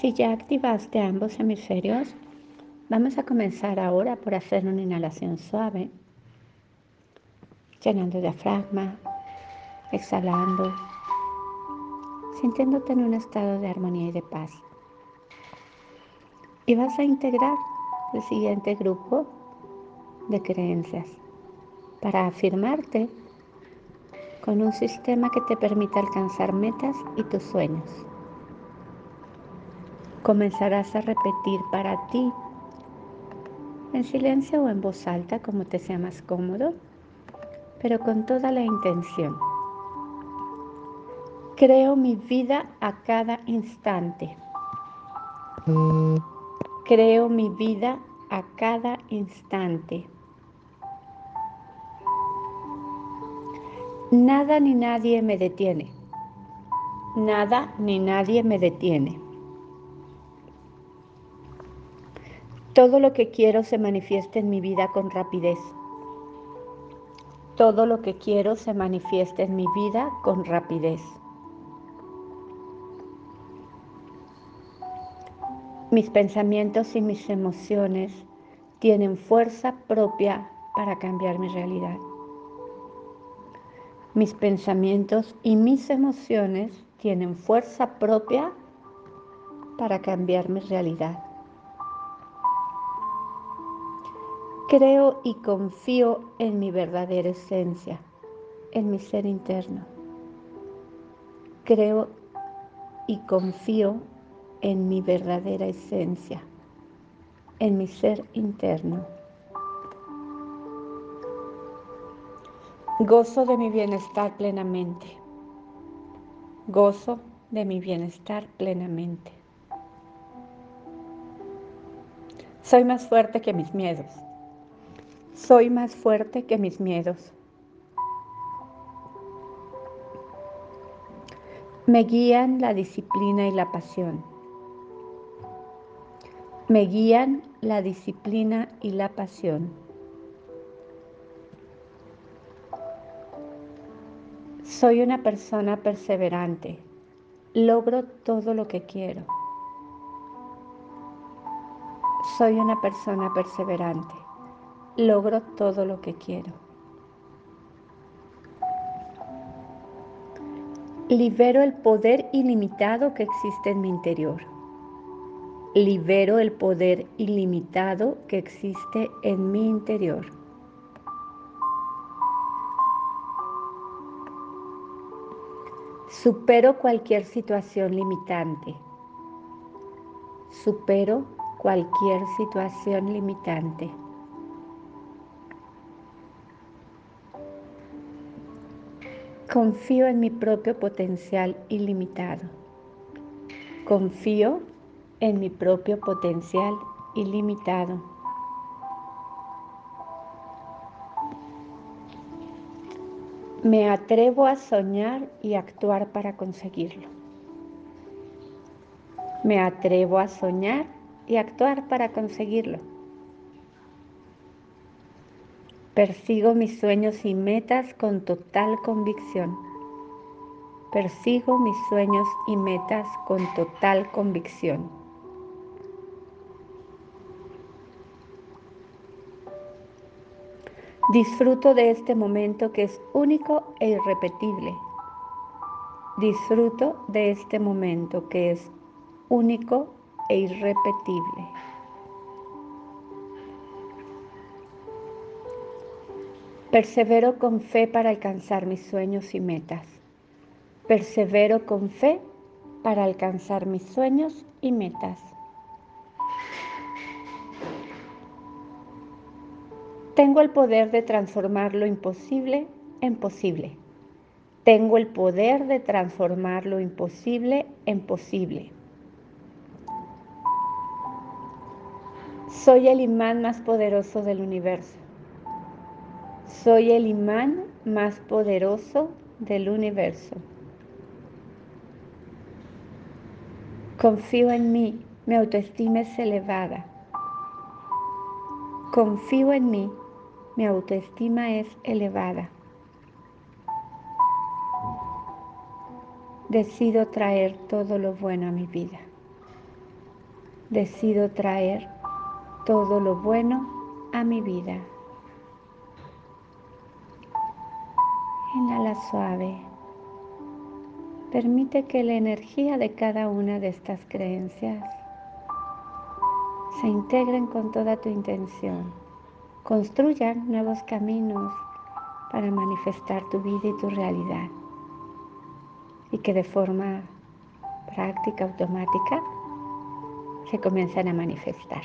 Si ya activaste ambos hemisferios, vamos a comenzar ahora por hacer una inhalación suave, llenando diafragma, exhalando, sintiéndote en un estado de armonía y de paz. Y vas a integrar el siguiente grupo de creencias para afirmarte con un sistema que te permita alcanzar metas y tus sueños comenzarás a repetir para ti, en silencio o en voz alta, como te sea más cómodo, pero con toda la intención. Creo mi vida a cada instante. Creo mi vida a cada instante. Nada ni nadie me detiene. Nada ni nadie me detiene. Todo lo que quiero se manifiesta en mi vida con rapidez. Todo lo que quiero se manifiesta en mi vida con rapidez. Mis pensamientos y mis emociones tienen fuerza propia para cambiar mi realidad. Mis pensamientos y mis emociones tienen fuerza propia para cambiar mi realidad. Creo y confío en mi verdadera esencia, en mi ser interno. Creo y confío en mi verdadera esencia, en mi ser interno. Gozo de mi bienestar plenamente. Gozo de mi bienestar plenamente. Soy más fuerte que mis miedos. Soy más fuerte que mis miedos. Me guían la disciplina y la pasión. Me guían la disciplina y la pasión. Soy una persona perseverante. Logro todo lo que quiero. Soy una persona perseverante logro todo lo que quiero. Libero el poder ilimitado que existe en mi interior. Libero el poder ilimitado que existe en mi interior. Supero cualquier situación limitante. Supero cualquier situación limitante. Confío en mi propio potencial ilimitado. Confío en mi propio potencial ilimitado. Me atrevo a soñar y actuar para conseguirlo. Me atrevo a soñar y actuar para conseguirlo. Persigo mis sueños y metas con total convicción. Persigo mis sueños y metas con total convicción. Disfruto de este momento que es único e irrepetible. Disfruto de este momento que es único e irrepetible. Persevero con fe para alcanzar mis sueños y metas. Persevero con fe para alcanzar mis sueños y metas. Tengo el poder de transformar lo imposible en posible. Tengo el poder de transformar lo imposible en posible. Soy el imán más poderoso del universo. Soy el imán más poderoso del universo. Confío en mí, mi autoestima es elevada. Confío en mí, mi autoestima es elevada. Decido traer todo lo bueno a mi vida. decido traer todo lo bueno a mi vida. Suave. Permite que la energía de cada una de estas creencias se integren con toda tu intención. Construyan nuevos caminos para manifestar tu vida y tu realidad. Y que de forma práctica, automática, se comienzan a manifestar.